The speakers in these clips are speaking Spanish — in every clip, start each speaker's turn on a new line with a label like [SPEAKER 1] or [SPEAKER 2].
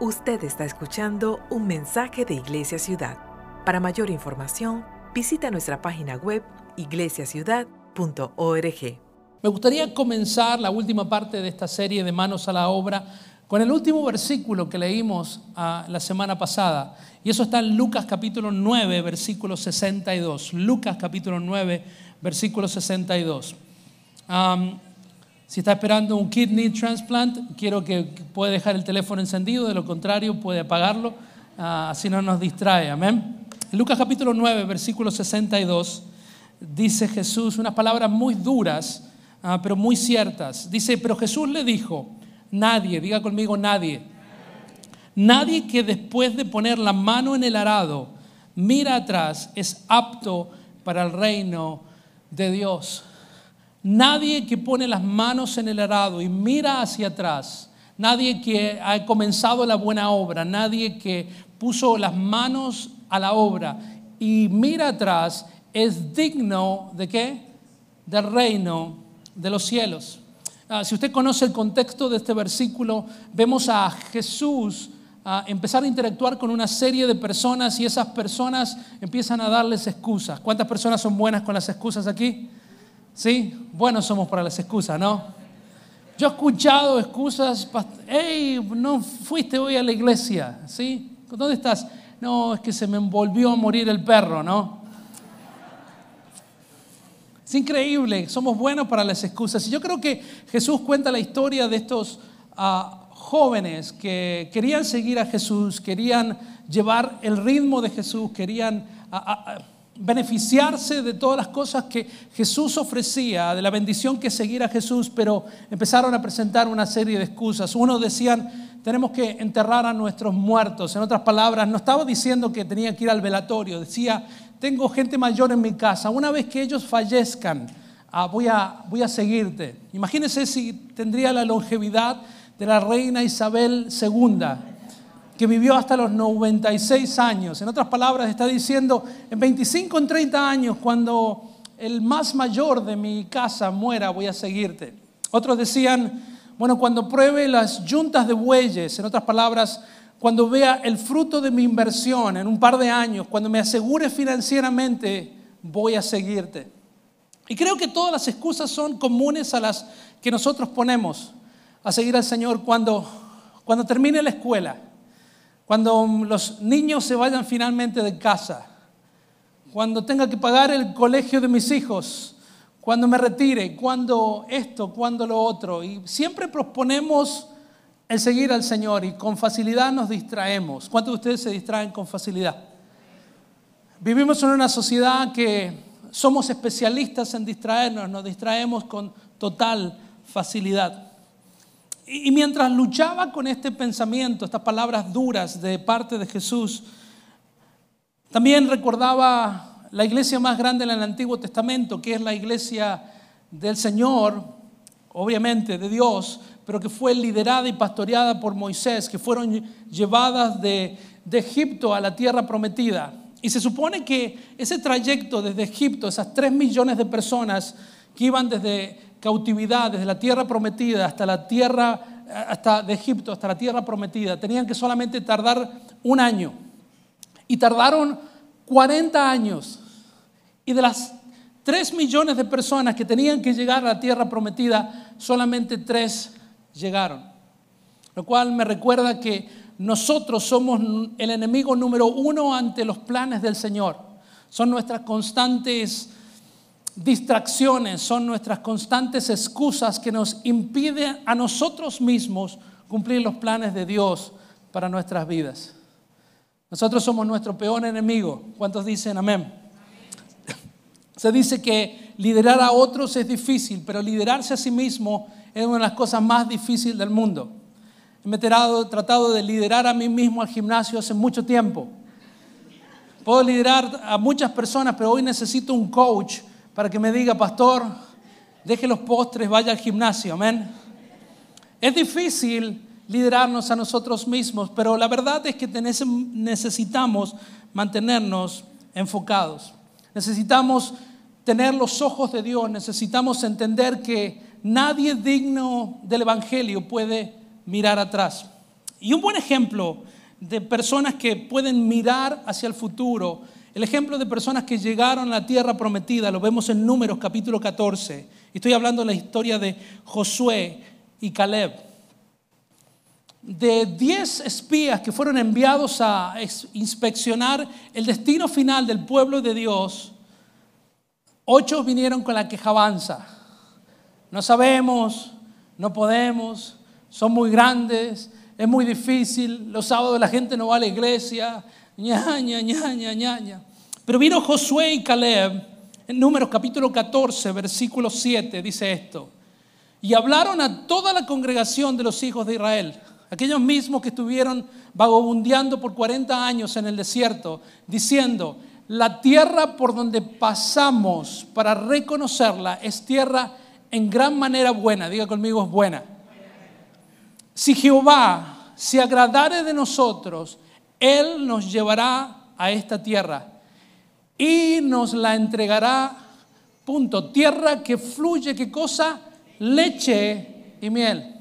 [SPEAKER 1] Usted está escuchando un mensaje de Iglesia Ciudad. Para mayor información, visita nuestra página web iglesiaciudad.org.
[SPEAKER 2] Me gustaría comenzar la última parte de esta serie de Manos a la Obra con el último versículo que leímos ah, la semana pasada. Y eso está en Lucas capítulo 9, versículo 62. Lucas capítulo 9, versículo 62. Si está esperando un kidney transplant, quiero que pueda dejar el teléfono encendido, de lo contrario puede apagarlo, ah, así no nos distrae. Amén. Lucas capítulo 9, versículo 62, dice Jesús unas palabras muy duras, ah, pero muy ciertas. Dice, pero Jesús le dijo, nadie, diga conmigo nadie, nadie que después de poner la mano en el arado mira atrás es apto para el reino de Dios. Nadie que pone las manos en el arado y mira hacia atrás, nadie que ha comenzado la buena obra, nadie que puso las manos a la obra y mira atrás, es digno de qué? Del reino de los cielos. Ah, si usted conoce el contexto de este versículo, vemos a Jesús a empezar a interactuar con una serie de personas y esas personas empiezan a darles excusas. ¿Cuántas personas son buenas con las excusas aquí? ¿Sí? Buenos somos para las excusas, ¿no? Yo he escuchado excusas, hey, no fuiste hoy a la iglesia, ¿sí? ¿Dónde estás? No, es que se me envolvió a morir el perro, ¿no? Es increíble, somos buenos para las excusas. Y yo creo que Jesús cuenta la historia de estos ah, jóvenes que querían seguir a Jesús, querían llevar el ritmo de Jesús, querían... Ah, ah, beneficiarse de todas las cosas que Jesús ofrecía, de la bendición que seguir a Jesús, pero empezaron a presentar una serie de excusas. Unos decían, tenemos que enterrar a nuestros muertos. En otras palabras, no estaba diciendo que tenía que ir al velatorio, decía, tengo gente mayor en mi casa, una vez que ellos fallezcan, ah, voy, a, voy a seguirte. Imagínense si tendría la longevidad de la reina Isabel II que vivió hasta los 96 años. En otras palabras, está diciendo, en 25, en 30 años, cuando el más mayor de mi casa muera, voy a seguirte. Otros decían, bueno, cuando pruebe las yuntas de bueyes, en otras palabras, cuando vea el fruto de mi inversión en un par de años, cuando me asegure financieramente, voy a seguirte. Y creo que todas las excusas son comunes a las que nosotros ponemos a seguir al Señor cuando, cuando termine la escuela cuando los niños se vayan finalmente de casa, cuando tenga que pagar el colegio de mis hijos, cuando me retire, cuando esto, cuando lo otro. Y siempre proponemos el seguir al Señor y con facilidad nos distraemos. ¿Cuántos de ustedes se distraen con facilidad? Vivimos en una sociedad que somos especialistas en distraernos, nos distraemos con total facilidad. Y mientras luchaba con este pensamiento, estas palabras duras de parte de Jesús, también recordaba la iglesia más grande en el Antiguo Testamento, que es la iglesia del Señor, obviamente de Dios, pero que fue liderada y pastoreada por Moisés, que fueron llevadas de, Egipto a la tierra prometida. Y se supone que ese trayecto desde Egipto, esas tres millones de personas que iban desde cautividad desde la tierra prometida hasta la tierra, hasta de Egipto, hasta la tierra prometida, tenían que solamente tardar un año. Y tardaron 40 años. Y de las 3 millones de personas que tenían que llegar a la tierra prometida, solamente 3 llegaron. Lo cual me recuerda que nosotros somos el enemigo número uno ante los planes del Señor. Son nuestras constantes distracciones, son nuestras constantes excusas que nos impiden a nosotros mismos cumplir los planes de Dios para nuestras vidas. Nosotros somos nuestro peor enemigo. ¿Cuántos dicen amén? Se dice que liderar a otros es difícil, pero liderarse a sí mismo es una de las cosas más difíciles del mundo. Me he tratado de liderar a mí mismo al gimnasio hace mucho tiempo. Puedo liderar a muchas personas, pero hoy necesito un coach para que me diga, pastor, deje los postres, vaya al gimnasio, amén. Es difícil liderarnos a nosotros mismos, pero la verdad es que necesitamos mantenernos enfocados. Necesitamos tener los ojos de Dios, necesitamos entender que nadie digno del Evangelio puede mirar atrás. Y un buen ejemplo de personas que pueden mirar hacia el futuro, el ejemplo de personas que llegaron a la tierra prometida, lo vemos en Números capítulo 14. Estoy hablando de la historia de Josué y Caleb. De 10 espías que fueron enviados a inspeccionar el destino final del pueblo de Dios, ocho vinieron con la quejabanza. No sabemos, no podemos, son muy grandes, es muy difícil, los sábados la gente no va a la iglesia, ña, ña, ña, ña, ña. Pero vino Josué y Caleb, en Números capítulo 14, versículo 7, dice esto, y hablaron a toda la congregación de los hijos de Israel, aquellos mismos que estuvieron vagabundeando por 40 años en el desierto, diciendo, la tierra por donde pasamos para reconocerla es tierra en gran manera buena, diga conmigo es buena si Jehová se agradare de nosotros, Él nos llevará a esta tierra y nos la entregará, punto, tierra que fluye, ¿qué cosa? Leche y miel.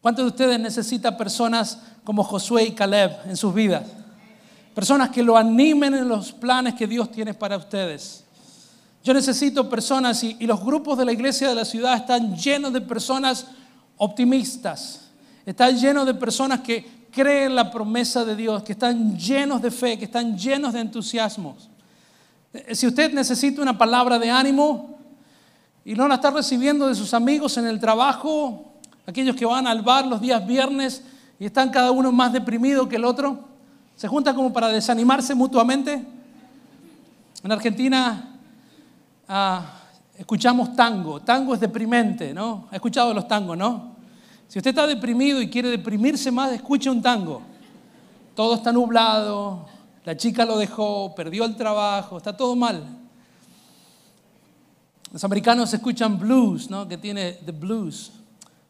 [SPEAKER 2] ¿Cuántos de ustedes necesitan personas como Josué y Caleb en sus vidas? Personas que lo animen en los planes que Dios tiene para ustedes. Yo necesito personas y, y los grupos de la iglesia de la ciudad están llenos de personas optimistas. Está lleno de personas que creen la promesa de Dios, que están llenos de fe, que están llenos de entusiasmo. Eh, si usted necesita una palabra de ánimo y no la está recibiendo de sus amigos en el trabajo, aquellos que van al bar los días viernes y están cada uno más deprimido que el otro, se juntan como para desanimarse mutuamente. En Argentina ah, escuchamos tango. Tango es deprimente, ¿no? ¿Ha escuchado los tangos, no? Si usted está deprimido y quiere deprimirse más, escuche un tango. Todo está nublado, la chica lo dejó, perdió el trabajo, está todo mal. Los americanos escuchan blues, ¿no? Que tiene the blues.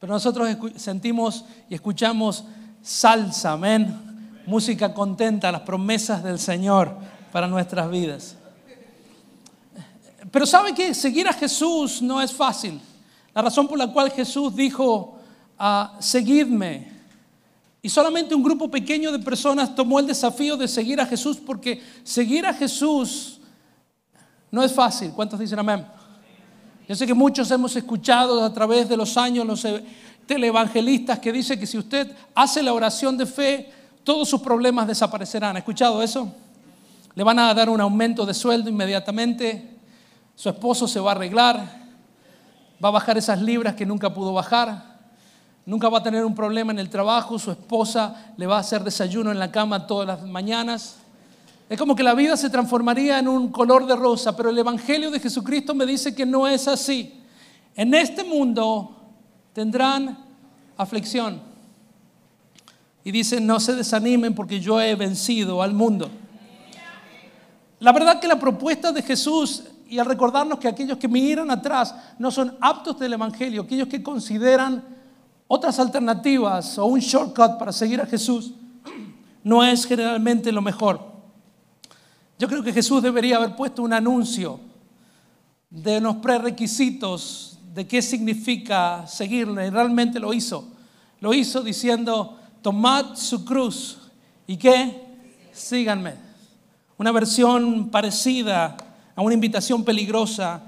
[SPEAKER 2] Pero nosotros sentimos y escuchamos salsa, amén. Música contenta, las promesas del Señor para nuestras vidas. Pero ¿sabe que seguir a Jesús no es fácil? La razón por la cual Jesús dijo, a seguidme. Y solamente un grupo pequeño de personas tomó el desafío de seguir a Jesús porque seguir a Jesús no es fácil. ¿Cuántos dicen amén? Yo sé que muchos hemos escuchado a través de los años los e, televangelistas que dicen que si usted hace la oración de fe, todos sus problemas desaparecerán. ¿Ha escuchado eso? Le van a dar un aumento de sueldo inmediatamente su esposo se va a arreglar, va a bajar esas libras que nunca pudo bajar, nunca va a tener un problema en el trabajo, su esposa le va a hacer desayuno en la cama todas las mañanas. Es como que la vida se transformaría en un color de rosa, pero el Evangelio de Jesucristo me dice que no es así. En este mundo tendrán aflicción. Y dice, no se desanimen porque yo he vencido al mundo. La verdad que la propuesta de Jesús y al recordarnos que aquellos que miran atrás no son aptos del Evangelio, aquellos que consideran otras alternativas o un shortcut para seguir a Jesús, no es generalmente lo mejor. Yo creo que Jesús debería haber puesto un anuncio de los prerequisitos de qué significa seguirle, y realmente lo hizo. Lo hizo diciendo, tomad su cruz y qué, síganme. Una versión parecida a una invitación peligrosa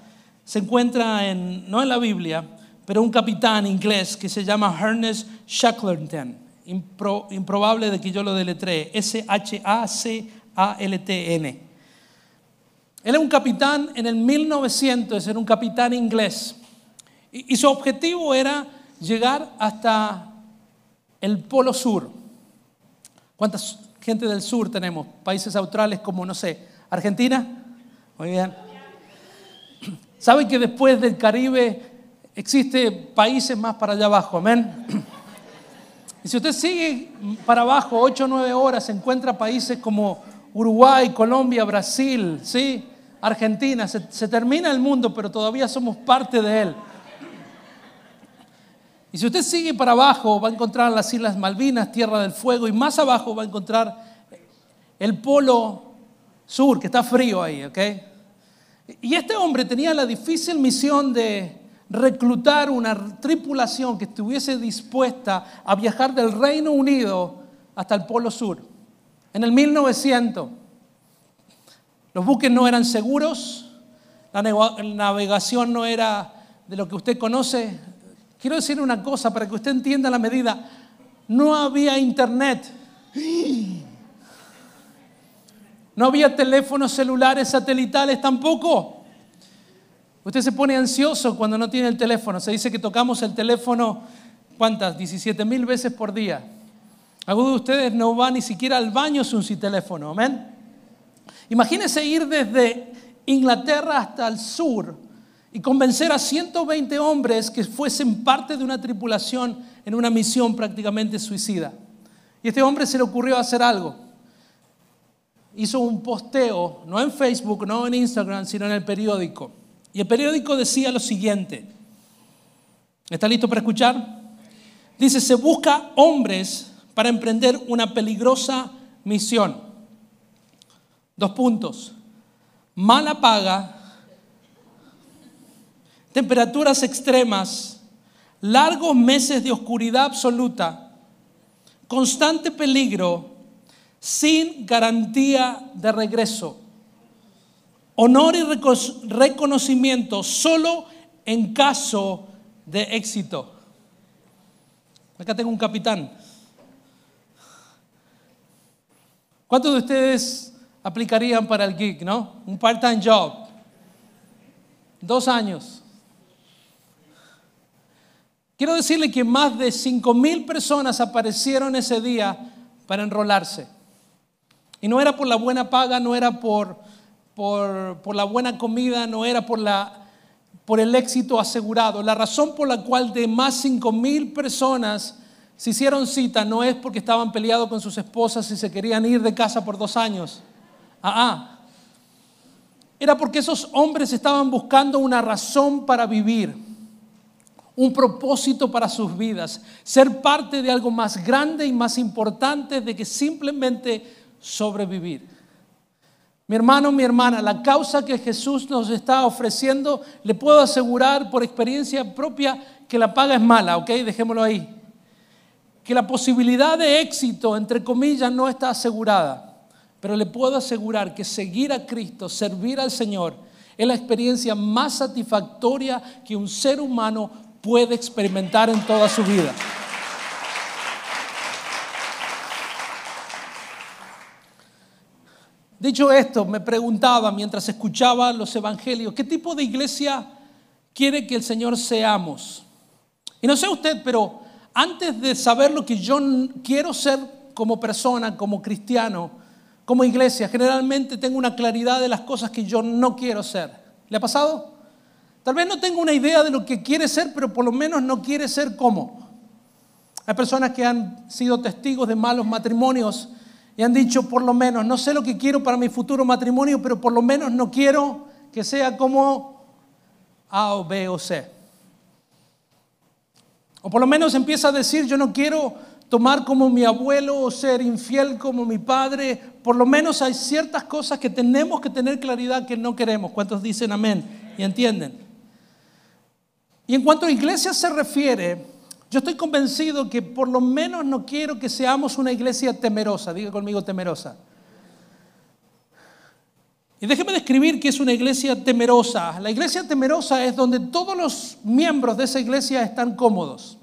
[SPEAKER 2] se encuentra en, no en la Biblia, pero un capitán inglés que se llama Ernest Shackleton. improbable de que yo lo deletree. S-H-A-C-A-L-T-N. Él es un capitán en el 1900, era un capitán inglés. Y, y su objetivo era llegar hasta el Polo Sur. ¿Cuánta gente del sur tenemos? Países australes como, no sé, Argentina. Muy bien. ¿Saben que después del Caribe existe países más para allá abajo? Amén. Y si usted sigue para abajo, 8 o 9 horas, se encuentra países como Uruguay, Colombia, Brasil, ¿sí? Argentina. Se, se termina el mundo, pero todavía somos parte de él. Y si usted sigue para abajo, va a encontrar las Islas Malvinas, Tierra del Fuego, y más abajo va a encontrar el Polo Sur, que está frío ahí, ¿ok? Y este hombre tenía la difícil misión de reclutar una tripulación que estuviese dispuesta a viajar del Reino Unido hasta el Polo Sur. En el 1900, los buques no eran seguros, la navegación no era de lo que usted conoce. Quiero decir una cosa para que usted entienda la medida. No había internet. No había teléfonos celulares satelitales tampoco. Usted se pone ansioso cuando no tiene el teléfono. Se dice que tocamos el teléfono, ¿cuántas? 17 mil veces por día. Algunos de ustedes no van ni siquiera al baño sin teléfono. Amén. Imagínese ir desde Inglaterra hasta el sur y convencer a 120 hombres que fuesen parte de una tripulación en una misión prácticamente suicida. Y este hombre se le ocurrió hacer algo. Hizo un posteo, no en Facebook, no en Instagram, sino en el periódico. Y el periódico decía lo siguiente. ¿Está listo para escuchar? Dice, se busca hombres para emprender una peligrosa misión. Dos puntos. Mala paga, temperaturas extremas, largos meses de oscuridad absoluta, constante peligro, sin garantía de regreso. Honor y reconocimiento solo en caso de éxito. Acá tengo un capitán. ¿Cuántos de ustedes aplicarían para el gig, no? Un part-time job. Dos años. Quiero decirle que más de cinco mil personas aparecieron ese día para enrolarse. Y no era por la buena paga, no era por por, la buena comida, no era por, la, por el éxito asegurado. La razón por la cual de más cinco mil personas se hicieron cita no es porque estaban peleados con sus esposas y se querían ir de casa por dos años. Ah, ah. Era porque esos hombres estaban buscando una razón para vivir, un propósito para sus vidas, ser parte de algo más grande y más importante de que simplemente sobrevivir. Mi hermano, mi hermana, la causa que Jesús nos está ofreciendo, le puedo asegurar por experiencia propia que la paga es mala, ¿ok? Dejémoslo ahí. Que la posibilidad de éxito, entre comillas, no está asegurada. Pero le puedo asegurar que seguir a Cristo, servir al Señor, es la experiencia más satisfactoria que un ser humano puede experimentar en toda su vida. Dicho esto, me preguntaba mientras escuchaba los evangelios, ¿qué tipo de iglesia quiere que el Señor seamos? Y no sé usted, pero antes de saber lo que yo quiero ser como persona, como cristiano, como iglesia, generalmente tengo una claridad de las cosas que yo no quiero ser. ¿Le ha pasado? Tal vez no tengo una idea de lo que quiere ser, pero por lo menos no quiere ser como. Hay personas que han sido testigos de malos matrimonios y han dicho, por lo menos, no sé lo que quiero para mi futuro matrimonio, pero por lo menos no quiero que sea como A o B o C. O por lo menos empieza a decir, yo no quiero tomar como mi abuelo o ser infiel como mi padre. Por lo menos hay ciertas cosas que tenemos que tener claridad que no queremos. ¿Cuántos dicen amén y entienden? Y en cuanto a iglesia se refiere, yo estoy convencido que por lo menos no quiero que seamos una iglesia temerosa. Diga conmigo temerosa. Y déjeme describir qué es una iglesia temerosa. La iglesia temerosa es donde todos los miembros de esa iglesia están cómodos.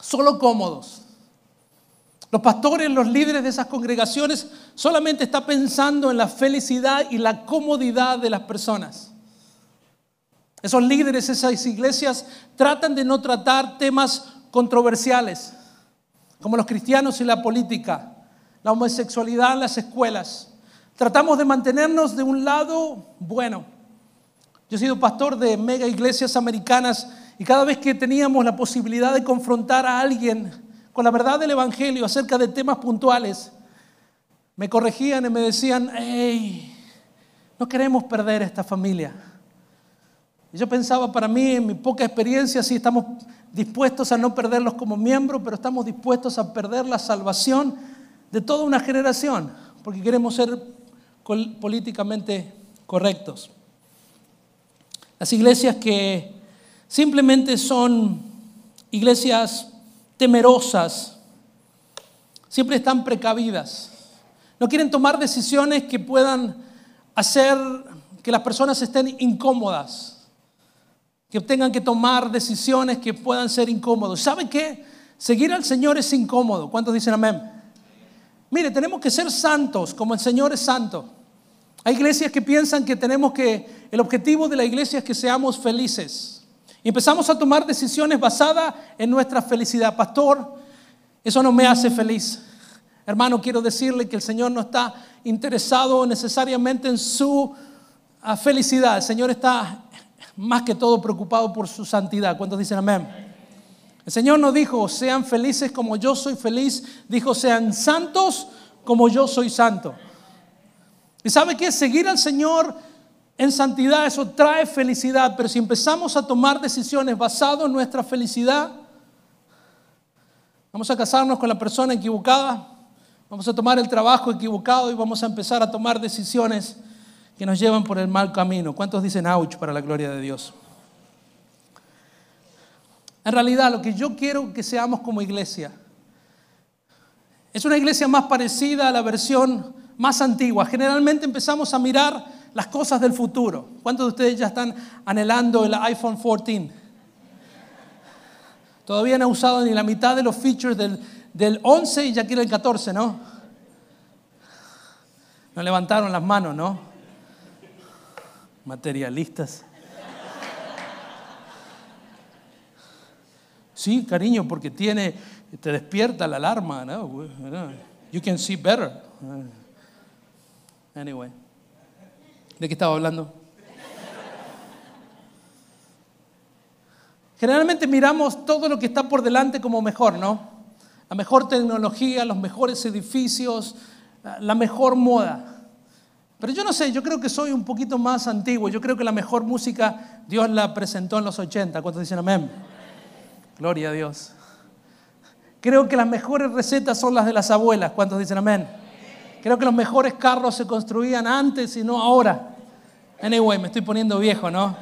[SPEAKER 2] Solo cómodos. Los pastores, los líderes de esas congregaciones solamente están pensando en la felicidad y la comodidad de las personas. Esos líderes, esas iglesias tratan de no tratar temas controversiales, como los cristianos y la política, la homosexualidad en las escuelas. Tratamos de mantenernos de un lado bueno. Yo he sido pastor de mega iglesias americanas y cada vez que teníamos la posibilidad de confrontar a alguien con la verdad del Evangelio acerca de temas puntuales, me corregían y me decían, hey, no queremos perder esta familia. Yo pensaba para mí, en mi poca experiencia, sí estamos dispuestos a no perderlos como miembros, pero estamos dispuestos a perder la salvación de toda una generación, porque queremos ser políticamente correctos. Las iglesias que simplemente son iglesias temerosas, siempre están precavidas. No quieren tomar decisiones que puedan hacer que las personas estén incómodas, que tengan que tomar decisiones que puedan ser incómodos. ¿Sabe qué? Seguir al Señor es incómodo. ¿Cuántos dicen amén? Mire, tenemos que ser santos como el Señor es santo. Hay iglesias que piensan que tenemos que, el objetivo de la iglesia es que seamos felices. Y empezamos a tomar decisiones basadas en nuestra felicidad. Pastor, eso no me hace feliz. Hermano, quiero decirle que el Señor no está interesado necesariamente en su ah, felicidad. El Señor está más que todo preocupado por su santidad. ¿Cuántos dicen amén? El Señor no dijo, sean felices como yo soy feliz. Dijo, sean santos como yo soy santo. ¿Y sabe qué? Seguir al Señor en santidad, eso trae felicidad. Pero si empezamos a tomar decisiones basadas en nuestra felicidad, vamos a casarnos con la persona equivocada, Vamos a tomar el trabajo equivocado y vamos a empezar a tomar decisiones que nos llevan por el mal camino. ¿Cuántos dicen ouch para la gloria de Dios? En realidad lo que yo quiero que seamos como iglesia es una iglesia más parecida a la versión más antigua. Generalmente empezamos a mirar las cosas del futuro. ¿Cuántos de ustedes ya están anhelando el iPhone 14? Todavía no han usado ni la mitad de los features del, del 11 y ya quiere el 14, ¿no? No levantaron las manos, ¿no? Materialistas. Sí, cariño, porque tiene, te despierta la alarma, ¿no? You can see better. Anyway, ¿de qué estaba hablando? Generalmente miramos todo lo que está por delante como mejor, ¿no? la mejor tecnología, los mejores edificios, la mejor moda. Pero yo no sé, yo creo que soy un poquito más antiguo. Yo creo que la mejor música Dios la presentó en los 80. ¿Cuántos dicen amén? Gloria a Dios. Creo que las mejores recetas son las de las abuelas. ¿Cuántos dicen amén? Creo que los mejores carros se construían antes y no ahora. Anyway, me estoy poniendo viejo, ¿no?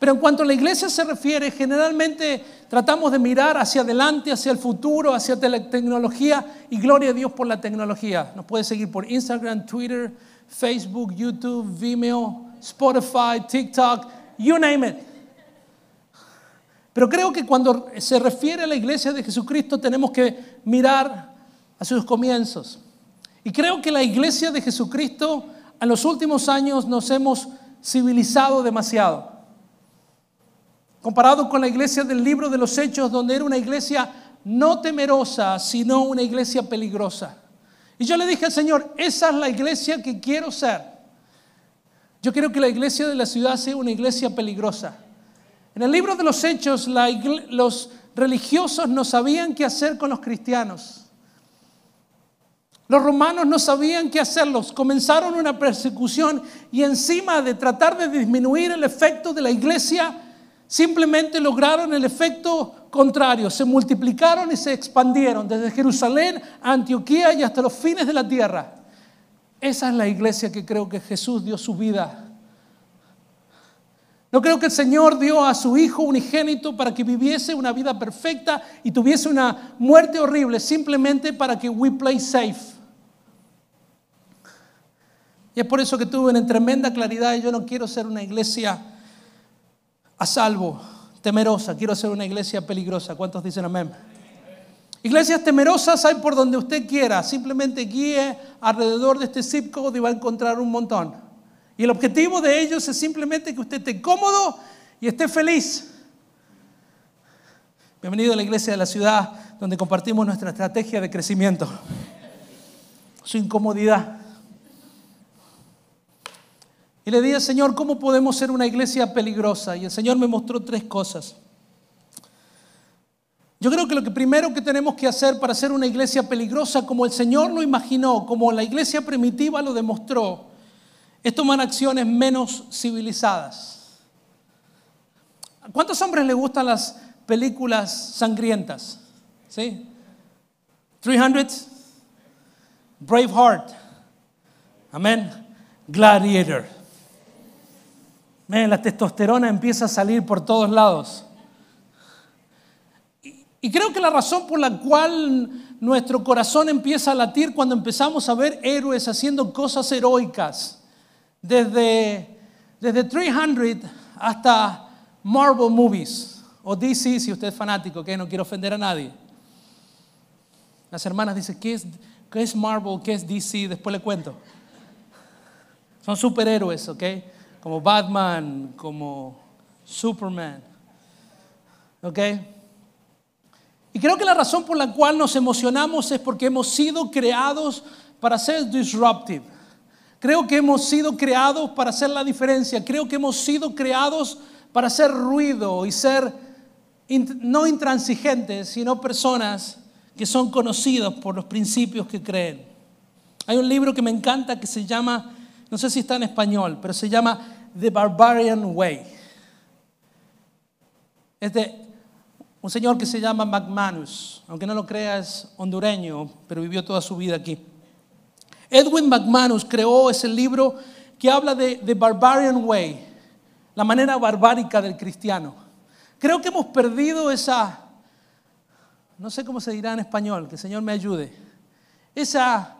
[SPEAKER 2] Pero en cuanto a la iglesia se refiere, generalmente tratamos de mirar hacia adelante, hacia el futuro, hacia la tecnología y gloria a Dios por la tecnología. Nos puede seguir por Instagram, Twitter, Facebook, YouTube, Vimeo, Spotify, TikTok, you name it. Pero creo que cuando se refiere a la iglesia de Jesucristo tenemos que mirar a sus comienzos. Y creo que la iglesia de Jesucristo en los últimos años nos hemos civilizado demasiado comparado con la iglesia del libro de los Hechos, donde era una iglesia no temerosa, sino una iglesia peligrosa. Y yo le dije al Señor, esa es la iglesia que quiero ser. Yo quiero que la iglesia de la ciudad sea una iglesia peligrosa. En el libro de los Hechos, los religiosos no sabían qué hacer con los cristianos. Los romanos no sabían qué hacerlos. Comenzaron una persecución y encima de tratar de disminuir el efecto de la iglesia, simplemente lograron el efecto contrario, se multiplicaron y se expandieron desde Jerusalén a Antioquía y hasta los fines de la tierra. Esa es la iglesia que creo que Jesús dio su vida. No creo que el Señor dio a su Hijo unigénito para que viviese una vida perfecta y tuviese una muerte horrible, simplemente para que we play safe. Y es por eso que tuve una tremenda claridad yo no quiero ser una iglesia a salvo, temerosa. Quiero ser una iglesia peligrosa. ¿Cuántos dicen amén? Iglesias temerosas hay por donde usted quiera. Simplemente guíe alrededor de este zip code y va a encontrar un montón. Y el objetivo de ellos es simplemente que usted esté cómodo y esté feliz. Bienvenido a la iglesia de la ciudad donde compartimos nuestra estrategia de crecimiento. Su incomodidad. Y le dije, Señor, ¿cómo podemos ser una iglesia peligrosa? Y el Señor me mostró tres cosas. Yo creo que lo que primero que tenemos que hacer para ser una iglesia peligrosa, como el Señor lo imaginó, como la iglesia primitiva lo demostró, es tomar acciones menos civilizadas. ¿Cuántos hombres les gustan las películas sangrientas? ¿Sí? 300, Braveheart, amén, Gladiator. La testosterona empieza a salir por todos lados. Y creo que la razón por la cual nuestro corazón empieza a latir cuando empezamos a ver héroes haciendo cosas heroicas, desde, desde 300 hasta Marvel Movies, o DC si usted es fanático, que no quiero ofender a nadie. Las hermanas dicen, ¿qué es, ¿qué es Marvel? ¿Qué es DC? Después le cuento. Son superhéroes, ¿ok? Como Batman, como Superman. ¿Ok? Y creo que la razón por la cual nos emocionamos es porque hemos sido creados para ser disruptive. Creo que hemos sido creados para hacer la diferencia. Creo que hemos sido creados para hacer ruido y ser no intransigentes, sino personas que son conocidas por los principios que creen. Hay un libro que me encanta que se llama, no sé si está en español, pero se llama The Barbarian Way. Es de un señor que se llama McManus, aunque no lo crea es hondureño, pero vivió toda su vida aquí. Edwin McManus creó ese libro que habla de The Barbarian Way, la manera barbárica del cristiano. Creo que hemos perdido esa, no sé cómo se dirá en español, que el Señor me ayude, esa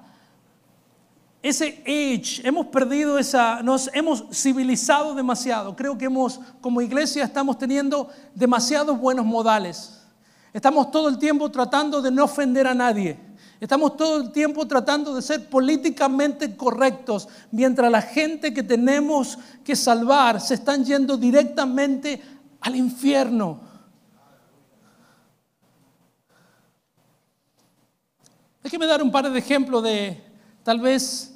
[SPEAKER 2] ese age, hemos perdido esa, nos hemos civilizado demasiado. Creo que hemos, como iglesia, estamos teniendo demasiados buenos modales. Estamos todo el tiempo tratando de no ofender a nadie. Estamos todo el tiempo tratando de ser políticamente correctos, mientras la gente que tenemos que salvar se están yendo directamente al infierno. Déjeme dar un par de ejemplos de tal vez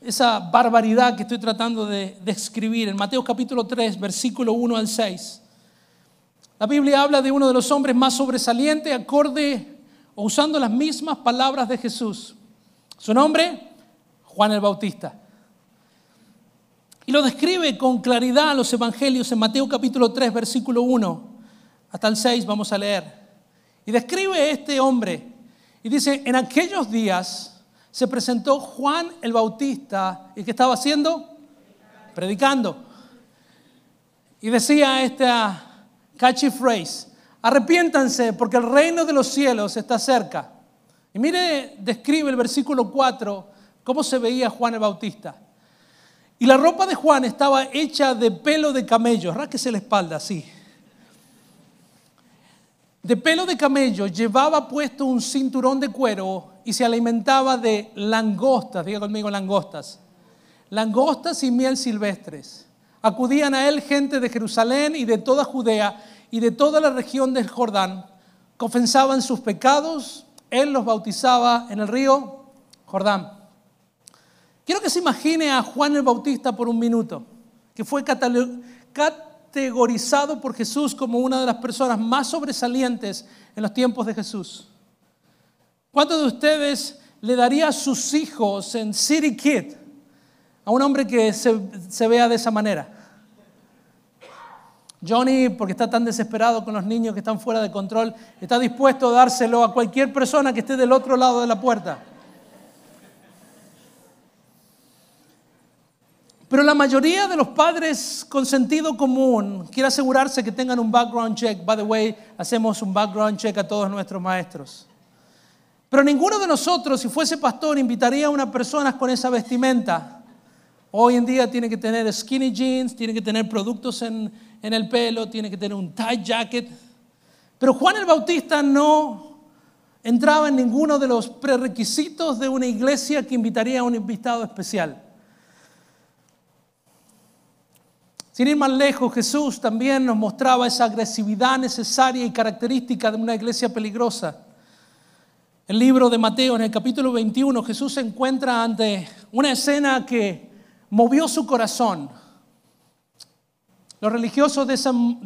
[SPEAKER 2] esa barbaridad que estoy tratando de describir. En Mateo capítulo 3, versículo 1 al 6. La Biblia habla de uno de los hombres más sobresalientes, acorde o usando las mismas palabras de Jesús. Su nombre, Juan el Bautista. Y lo describe con claridad los evangelios en Mateo capítulo 3, versículo 1 hasta el 6, vamos a leer. Y describe este hombre y dice, en aquellos días se presentó Juan el Bautista y ¿qué estaba haciendo? Predicando. Y decía esta catchy phrase, arrepiéntanse porque el reino de los cielos está cerca. Y mire, describe el versículo 4 cómo se veía Juan el Bautista. Y la ropa de Juan estaba hecha de pelo de camello, ráquese la espalda así. De pelo de camello llevaba puesto un cinturón de cuero y se alimentaba de langostas, diga conmigo langostas, langostas y miel silvestres. Acudían a él gente de Jerusalén y de toda Judea y de toda la región del Jordán, confesaban sus pecados, él los bautizaba en el río Jordán. Quiero que se imagine a Juan el Bautista por un minuto, que fue categorizado por Jesús como una de las personas más sobresalientes en los tiempos de Jesús. ¿Cuántos de ustedes le daría sus hijos en City Kid a un hombre que se, vea de esa manera? Johnny, porque está tan desesperado con los niños que están fuera de control, está dispuesto a dárselo a cualquier persona que esté del otro lado de la puerta. Pero la mayoría de los padres con sentido común quiere asegurarse que tengan un background check. By the way, hacemos un background check a todos nuestros maestros. Pero ninguno de nosotros, si fuese pastor, invitaría a una persona con esa vestimenta. Hoy en día tiene que tener skinny jeans, tiene que tener productos en, el pelo, tiene que tener un tight jacket. Pero Juan el Bautista no entraba en ninguno de los prerequisitos de una iglesia que invitaría a un invitado especial. Sin ir más lejos, Jesús también nos mostraba esa agresividad necesaria y característica de una iglesia peligrosa. El libro de Mateo, en el capítulo 21, Jesús se encuentra ante una escena que movió su corazón. Los religiosos de,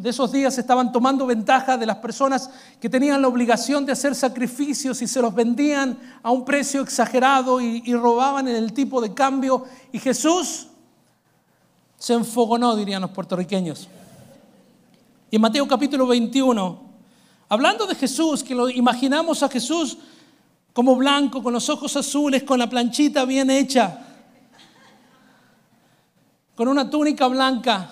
[SPEAKER 2] esos días estaban tomando ventaja de las personas que tenían la obligación de hacer sacrificios y se los vendían a un precio exagerado y, robaban en el tipo de cambio. Y Jesús se enfogonó, dirían los puertorriqueños. Y en Mateo capítulo 21, hablando de Jesús, que lo imaginamos a Jesús como blanco, con los ojos azules, con la planchita bien hecha, con una túnica blanca,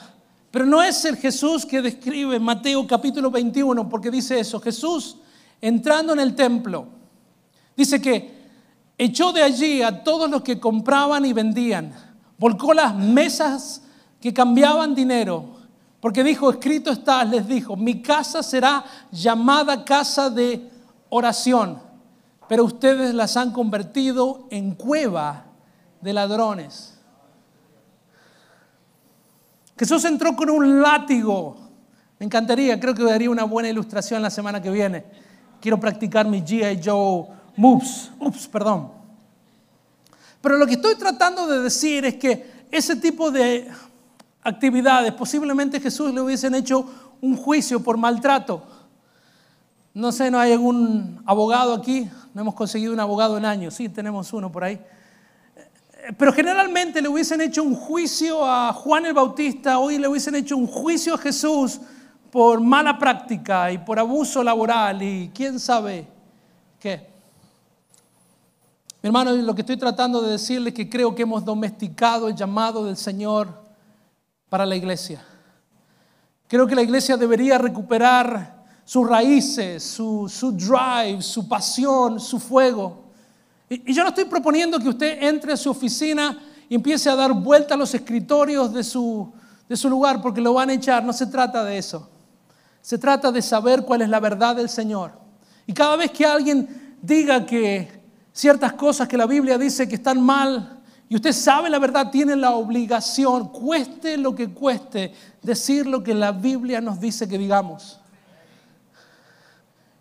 [SPEAKER 2] Pero no es el Jesús que describe Mateo capítulo 21, porque dice eso. Jesús entrando en el templo, dice que echó de allí a todos los que compraban y vendían, volcó las mesas que cambiaban dinero, porque dijo, escrito está, les dijo, mi casa será llamada casa de oración, pero ustedes las han convertido en cueva de ladrones. Jesús entró con un látigo. Me encantaría, creo que daría una buena ilustración la semana que viene. Quiero practicar mi G.I. Joe moves. Ups, perdón. Pero lo que estoy tratando de decir es que ese tipo de actividades, posiblemente Jesús le hubiesen hecho un juicio por maltrato. No sé, ¿no hay algún abogado aquí? No hemos conseguido un abogado en años, sí, tenemos uno por ahí. Pero generalmente le hubiesen hecho un juicio a Juan el Bautista, hoy le hubiesen hecho un juicio a Jesús por mala práctica y por abuso laboral y quién sabe qué. Mi hermano, lo que estoy tratando de decirles es que creo que hemos domesticado el llamado del Señor para la iglesia. Creo que la iglesia debería recuperar sus raíces, su, drive, su pasión, su fuego. Y, yo no estoy proponiendo que usted entre a su oficina y empiece a dar vuelta a los escritorios de su, de su lugar porque lo van a echar. No se trata de eso. Se trata de saber cuál es la verdad del Señor. Y cada vez que alguien diga que ciertas cosas que la Biblia dice que están mal, y usted sabe la verdad, tiene la obligación, cueste lo que cueste, decir lo que la Biblia nos dice que digamos.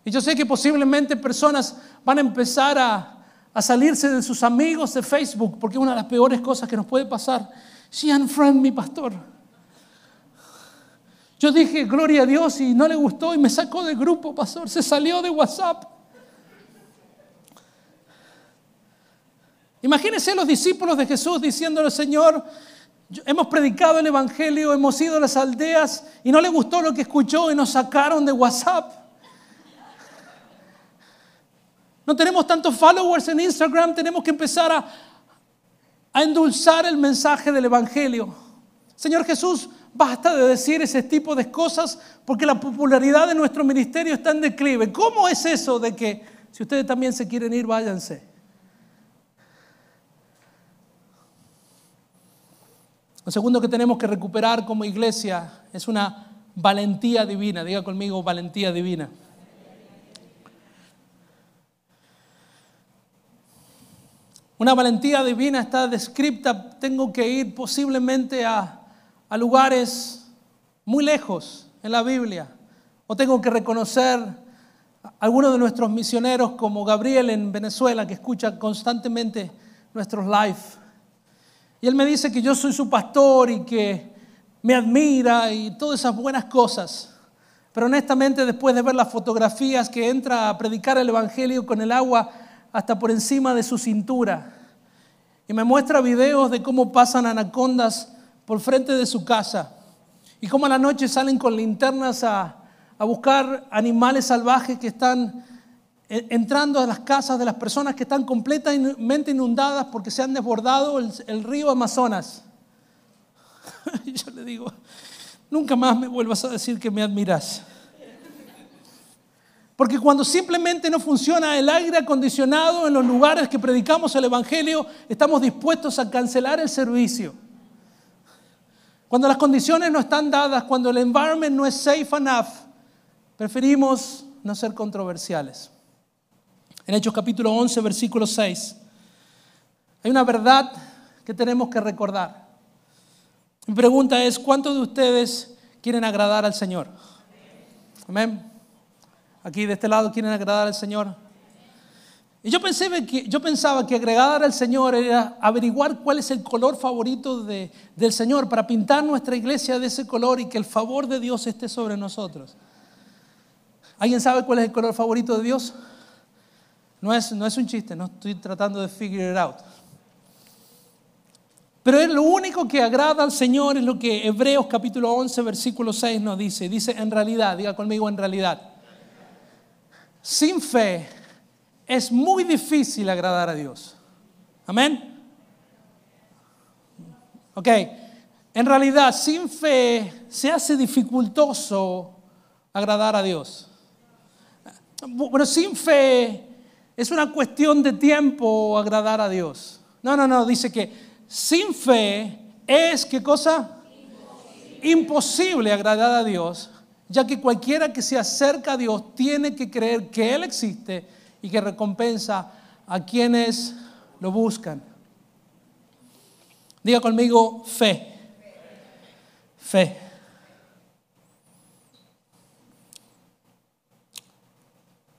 [SPEAKER 2] Y yo sé que posiblemente personas van a empezar a, salirse de sus amigos de Facebook, porque es una de las peores cosas que nos puede pasar. She unfriend mi pastor. Yo dije, gloria a Dios, y no le gustó y me sacó del grupo, pastor. Se salió de WhatsApp. Imagínense los discípulos de Jesús diciéndole, Señor, hemos predicado el Evangelio, hemos ido a las aldeas y no le gustó lo que escuchó y nos sacaron de WhatsApp. No tenemos tantos followers en Instagram, tenemos que empezar a, a endulzar el mensaje del Evangelio. Señor Jesús, basta de decir ese tipo de cosas porque la popularidad de nuestro ministerio está en declive. ¿Cómo es eso de que si ustedes también se quieren ir, váyanse? Lo segundo que tenemos que recuperar como iglesia es una valentía divina. Diga conmigo, valentía divina. Una valentía divina está descrita, tengo que ir posiblemente a, a lugares muy lejos en la Biblia, o tengo que reconocer a algunos de nuestros misioneros como Gabriel en Venezuela, que escucha constantemente nuestros live. Y él me dice que yo soy su pastor y que me admira y todas esas buenas cosas. Pero honestamente, después de ver las fotografías que entra a predicar el Evangelio con el agua hasta por encima de su cintura. Y me muestra videos de cómo pasan anacondas por frente de su casa. Y cómo a la noche salen con linternas a, a buscar animales salvajes que están entrando a las casas de las personas que están completamente inundadas porque se han desbordado el, el río Amazonas. Y yo le digo, nunca más me vuelvas a decir que me admiras. Porque cuando simplemente no funciona el aire acondicionado en los lugares que predicamos el Evangelio, estamos dispuestos a cancelar el servicio. Cuando las condiciones no están dadas, cuando el environment no es safe enough, preferimos no ser controversiales. En Hechos capítulo 11, versículo 6, hay una verdad que tenemos que recordar. Mi pregunta es, ¿cuántos de ustedes quieren agradar al Señor? Amén. Aquí de este lado quieren agradar al Señor. Y yo, pensé que, yo pensaba que agradar al Señor era averiguar cuál es el color favorito de, del Señor para pintar nuestra iglesia de ese color y que el favor de Dios esté sobre nosotros. ¿Alguien sabe cuál es el color favorito de Dios? No es, no es un chiste, no estoy tratando de figure it out. Pero es lo único que agrada al Señor, es lo que Hebreos capítulo 11, versículo 6 nos dice. Dice en realidad, diga conmigo en realidad. Sin fe es muy difícil agradar a Dios. Amén. Ok, En realidad, sin fe se hace dificultoso agradar a Dios. Bueno, sin fe es una cuestión de tiempo agradar a Dios. No, no, no, dice que sin fe es, ¿qué cosa? Imposible, Imposible agradar a Dios, ya que cualquiera que se acerca a Dios tiene que creer que Él existe y que recompensa a quienes lo buscan. Diga conmigo fe. Fe.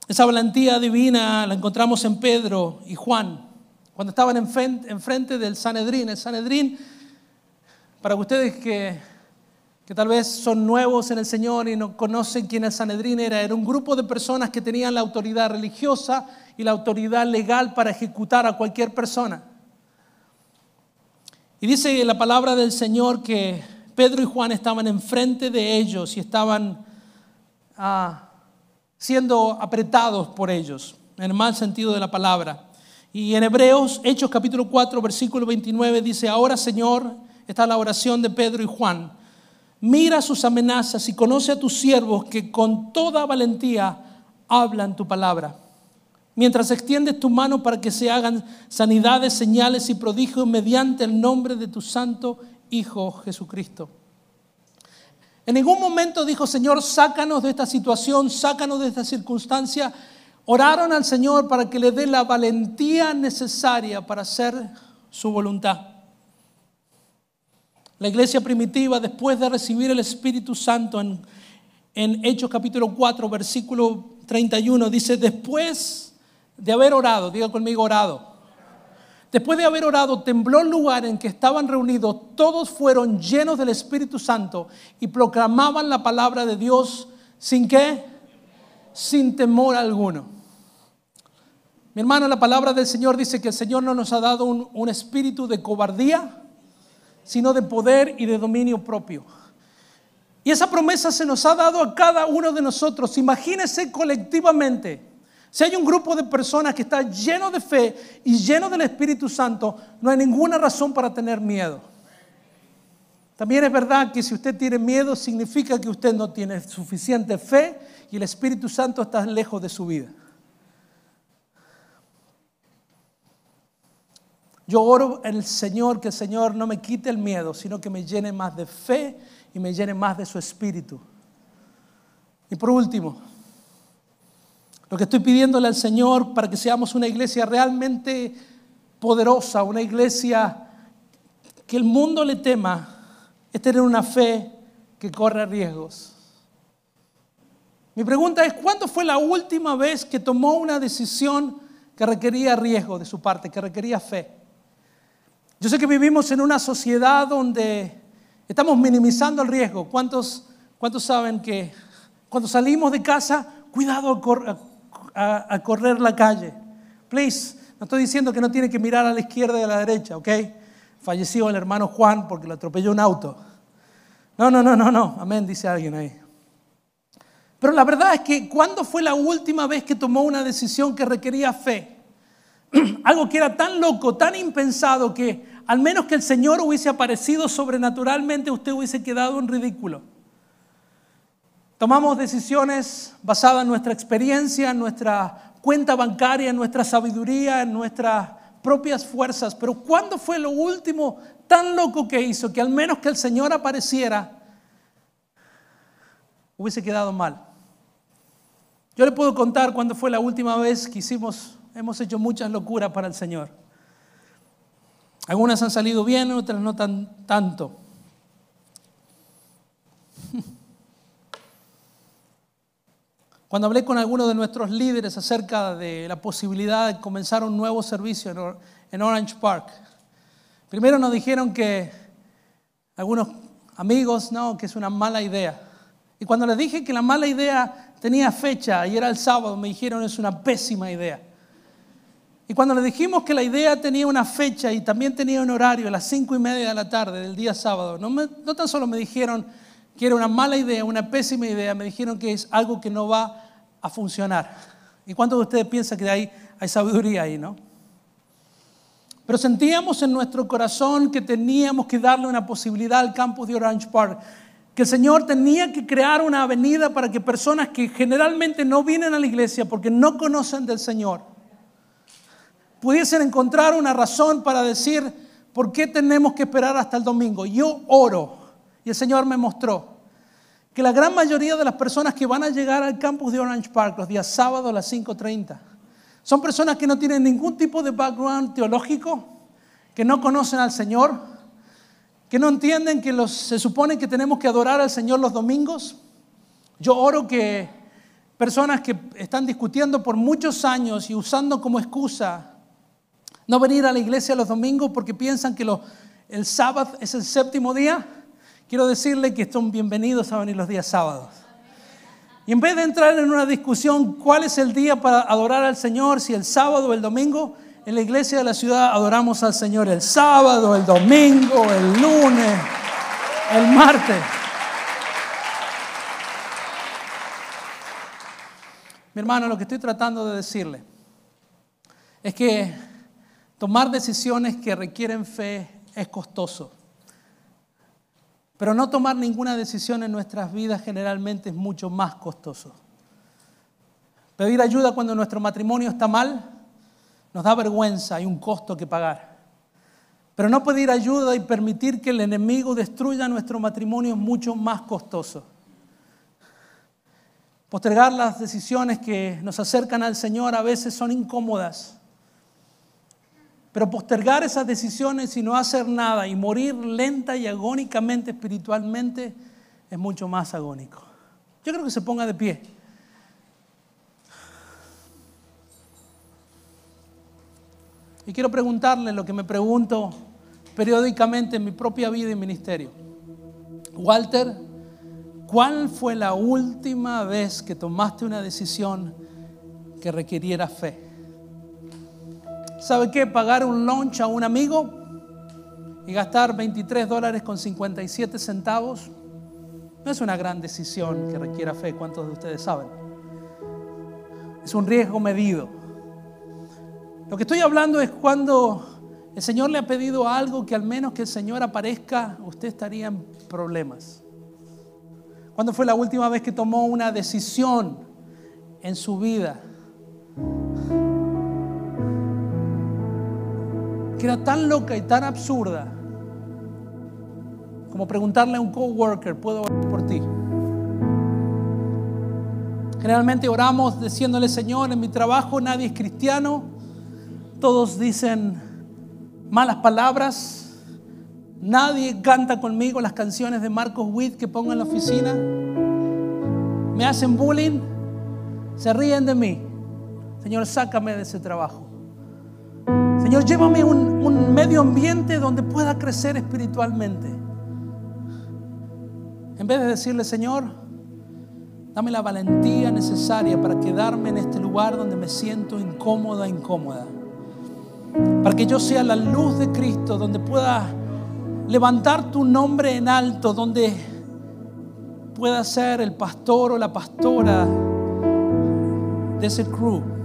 [SPEAKER 2] Esa valentía divina la encontramos en Pedro y Juan, cuando estaban enfrente, del Sanedrín. El Sanedrín, para ustedes que, que tal vez son nuevos en el Señor y no conocen quién el Sanedrín era, era un grupo de personas que tenían la autoridad religiosa y la autoridad legal para ejecutar a cualquier persona. Y dice la palabra del Señor que Pedro y Juan estaban enfrente de ellos y estaban ah, siendo apretados por ellos, en el mal sentido de la palabra. Y en Hebreos, Hechos capítulo 4, versículo 29 dice, ahora Señor, está la oración de Pedro y Juan, mira sus amenazas y conoce a tus siervos que con toda valentía hablan tu palabra. Mientras extiendes tu mano para que se hagan sanidades, señales y prodigios mediante el nombre de tu santo Hijo Jesucristo. En ningún momento dijo, Señor, sácanos de esta situación, sácanos de esta circunstancia. Oraron al Señor para que le dé la valentía necesaria para hacer su voluntad. La iglesia primitiva, después de recibir el Espíritu Santo en, en Hechos capítulo 4, versículo 31, dice, después de haber orado, diga conmigo orado, Después de haber orado, tembló el lugar en que estaban reunidos. Todos fueron llenos del Espíritu Santo y proclamaban la palabra de Dios sin qué? Sin temor alguno. Mi hermano, la palabra del Señor dice que el Señor no nos ha dado un, un espíritu de cobardía, sino de poder y de dominio propio. Y esa promesa se nos ha dado a cada uno de nosotros. Imagínese colectivamente si hay un grupo de personas que está lleno de fe y lleno del Espíritu Santo, no hay ninguna razón para tener miedo. También es verdad que si usted tiene miedo significa que usted no tiene suficiente fe y el Espíritu Santo está lejos de su vida. Yo oro el Señor que el Señor no me quite el miedo, sino que me llene más de fe y me llene más de su Espíritu. Y por último, lo que estoy pidiéndole al Señor para que seamos una iglesia realmente poderosa, una iglesia que el mundo le tema, es tener una fe que corre riesgos. Mi pregunta es, ¿cuándo fue la última vez que tomó una decisión que requería riesgo de su parte, que requería fe? Yo sé que vivimos en una sociedad donde estamos minimizando el riesgo. ¿Cuántos, cuántos saben que cuando salimos de casa, cuidado a, correr la calle. Please, no estoy diciendo que no tiene que mirar a la izquierda y a la derecha, ¿ok? Falleció el hermano Juan porque lo atropelló un auto. No, no, no, no, no. Amén, dice alguien ahí. Pero la verdad es que ¿cuándo fue la última vez que tomó una decisión que requería fe? Algo que era tan loco, tan impensado que al menos que el Señor hubiese aparecido sobrenaturalmente, usted hubiese quedado en ridículo. Tomamos decisiones basadas en nuestra experiencia, en nuestra cuenta bancaria, en nuestra sabiduría, en nuestras propias fuerzas. Pero ¿cuándo fue lo último tan loco que hizo que al menos que el Señor apareciera, hubiese quedado mal? Yo le puedo contar cuándo fue la última vez que hicimos, hemos hecho muchas locuras para el Señor. Algunas han salido bien, otras no tan, tanto. Cuando hablé con algunos de nuestros líderes acerca de la posibilidad de comenzar un nuevo servicio en Orange Park, primero nos dijeron que algunos amigos, no, que es una mala idea. Y cuando les dije que la mala idea tenía fecha y era el sábado, me dijeron es una pésima idea. Y cuando les dijimos que la idea tenía una fecha y también tenía un horario a las cinco y media de la tarde del día sábado, no, no tan solo me dijeron que era una mala idea, una pésima idea, me dijeron que es algo que no va a funcionar. ¿Y cuántos de ustedes piensan que hay, hay sabiduría ahí, no? Pero sentíamos en nuestro corazón que teníamos que darle una posibilidad al campus de Orange Park. Que el Señor tenía que crear una avenida para que personas que generalmente no vienen a la iglesia porque no conocen del Señor, pudiesen encontrar una razón para decir, ¿por qué tenemos que esperar hasta el domingo? Yo oro y el Señor me mostró que la gran mayoría de las personas que van a llegar al campus de Orange Park los días sábados a las 5.30 son personas que no tienen ningún tipo de background teológico, que no conocen al Señor, que no entienden que se supone que tenemos que adorar al Señor los domingos. Yo oro que personas que están discutiendo por muchos años y usando como excusa no venir a la iglesia los domingos porque piensan que el sábado es el séptimo día, quiero decirle que están bienvenidos a venir los días sábados. Y en vez de entrar en una discusión cuál es el día para adorar al Señor, si el sábado o el domingo, en la iglesia de la ciudad adoramos al Señor el sábado, el domingo, el lunes, el martes. Mi hermano, lo que estoy tratando de decirle es que tomar decisiones que requieren fe es costoso. Pero no tomar ninguna decisión en nuestras vidas generalmente es mucho más costoso. Pedir ayuda cuando nuestro matrimonio está mal nos da vergüenza, hay un costo que pagar. Pero no pedir ayuda y permitir que el enemigo destruya nuestro matrimonio es mucho más costoso. Postergar las decisiones que nos acercan al Señor a veces son incómodas. Pero postergar esas decisiones y no hacer nada y morir lenta y agónicamente espiritualmente es mucho más agónico. Yo creo que se ponga de pie. Y quiero preguntarle lo que me pregunto periódicamente en mi propia vida y ministerio. Walter, ¿cuál fue la última vez que tomaste una decisión que requiriera fe? ¿Sabe qué? Pagar un lunch a un amigo y gastar 23 dólares con 57 centavos no es una gran decisión que requiera fe, ¿cuántos de ustedes saben? Es un riesgo medido. Lo que estoy hablando es cuando el Señor le ha pedido algo que al menos que el Señor aparezca, usted estaría en problemas. ¿Cuándo fue la última vez que tomó una decisión en su vida que era tan loca y tan absurda como preguntarle a un coworker, ¿puedo orar por ti? Generalmente oramos diciéndole, Señor, en mi trabajo nadie es cristiano, todos dicen malas palabras, nadie canta conmigo las canciones de Marcos Witt que pongo en la oficina, me hacen bullying, se ríen de mí. Señor, sácame de ese trabajo. Señor, llévame un, un medio ambiente donde pueda crecer espiritualmente. En vez de decirle, Señor, dame la valentía necesaria para quedarme en este lugar donde me siento incómoda, incómoda. Para que yo sea la luz de Cristo, donde pueda levantar tu nombre en alto, donde pueda ser el pastor o la pastora de ese crew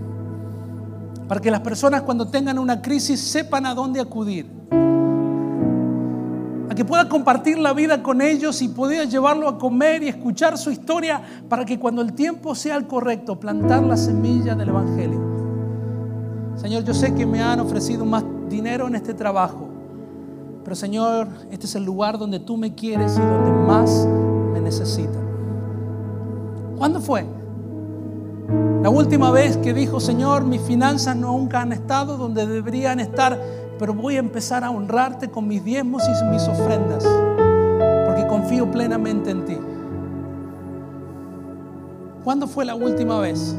[SPEAKER 2] para que las personas cuando tengan una crisis sepan a dónde acudir. A que pueda compartir la vida con ellos y pueda llevarlo a comer y escuchar su historia para que cuando el tiempo sea el correcto, plantar la semilla del Evangelio. Señor, yo sé que me han ofrecido más dinero en este trabajo, pero Señor, este es el lugar donde tú me quieres y donde más me necesitas. ¿Cuándo fue? La última vez que dijo, Señor, mis finanzas nunca han estado donde deberían estar, pero voy a empezar a honrarte con mis diezmos y mis ofrendas, porque confío plenamente en ti. ¿Cuándo fue la última vez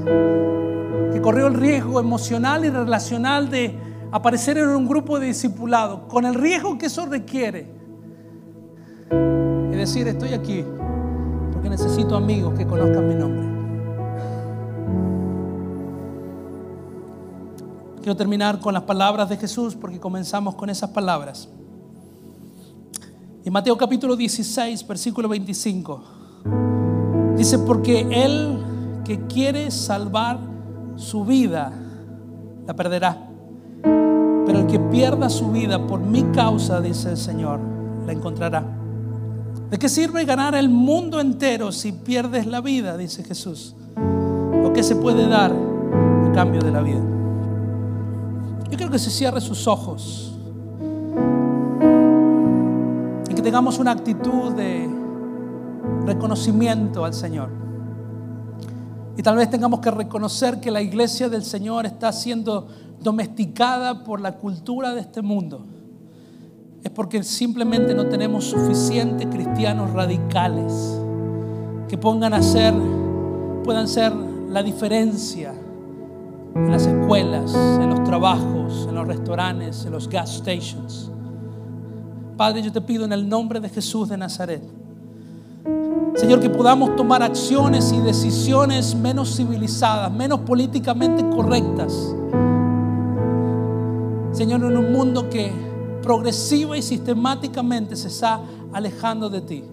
[SPEAKER 2] que corrió el riesgo emocional y relacional de aparecer en un grupo de discipulados, con el riesgo que eso requiere? Y decir, estoy aquí porque necesito amigos que conozcan mi nombre. Quiero terminar con las palabras de Jesús porque comenzamos con esas palabras. En Mateo capítulo 16, versículo 25, dice, porque el que quiere salvar su vida, la perderá. Pero el que pierda su vida por mi causa, dice el Señor, la encontrará. ¿De qué sirve ganar el mundo entero si pierdes la vida? Dice Jesús. ¿O qué se puede dar a cambio de la vida? Quiero que se cierre sus ojos y que tengamos una actitud de reconocimiento al Señor. Y tal vez tengamos que reconocer que la iglesia del Señor está siendo domesticada por la cultura de este mundo. Es porque simplemente no tenemos suficientes cristianos radicales que pongan a ser, puedan ser la diferencia en las escuelas, en los trabajos, en los restaurantes, en los gas stations. Padre, yo te pido en el nombre de Jesús de Nazaret Señor, que podamos tomar acciones y decisiones menos civilizadas, menos políticamente correctas. Señor, en un mundo que progresiva y sistemáticamente se está alejando de ti.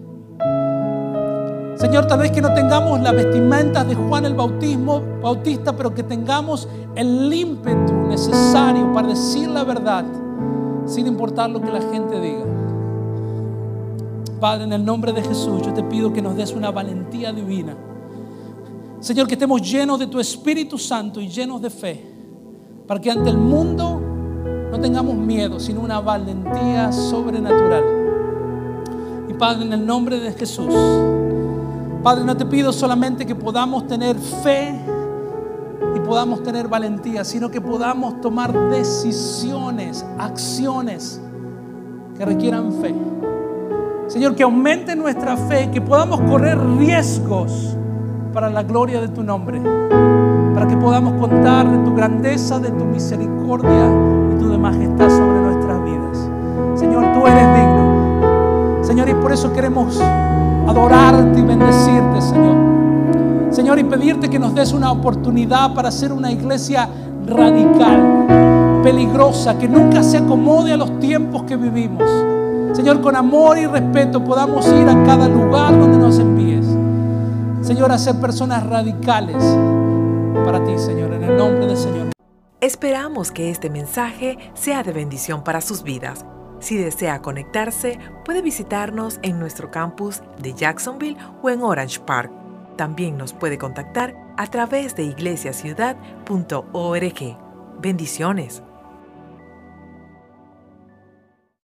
[SPEAKER 2] Señor, tal vez que no tengamos las vestimentas de Juan el Bautismo, Bautista, pero que tengamos el ímpetu necesario para decir la verdad, sin importar lo que la gente diga. Padre, en el nombre de Jesús, yo te pido que nos des una valentía divina. Señor, que estemos llenos de tu Espíritu Santo y llenos de fe, para que ante el mundo no tengamos miedo, sino una valentía sobrenatural. Y Padre, en el nombre de Jesús, Padre, no te pido solamente que podamos tener fe y podamos tener valentía, sino que podamos tomar decisiones, acciones que requieran fe. Señor, que aumente nuestra fe, que podamos correr riesgos para la gloria de tu nombre, para que podamos contar de tu grandeza, de tu misericordia y tu majestad sobre nuestras vidas. Señor, tú eres digno. Señor, y por eso queremos adorarte y bendecirte, Señor. Señor, y pedirte que nos des una oportunidad para ser una iglesia radical, peligrosa, que nunca se acomode a los tiempos que vivimos Señor, con amor y respeto podamos ir a cada lugar donde nos envíes. Señor, a ser personas radicales para ti, Señor, en el nombre del Señor.
[SPEAKER 1] Esperamos que este mensaje sea de bendición para sus vidas. Si desea conectarse, puede visitarnos en nuestro campus de Jacksonville o en Orange Park. También nos puede contactar a través de iglesiaciudad.org. Bendiciones.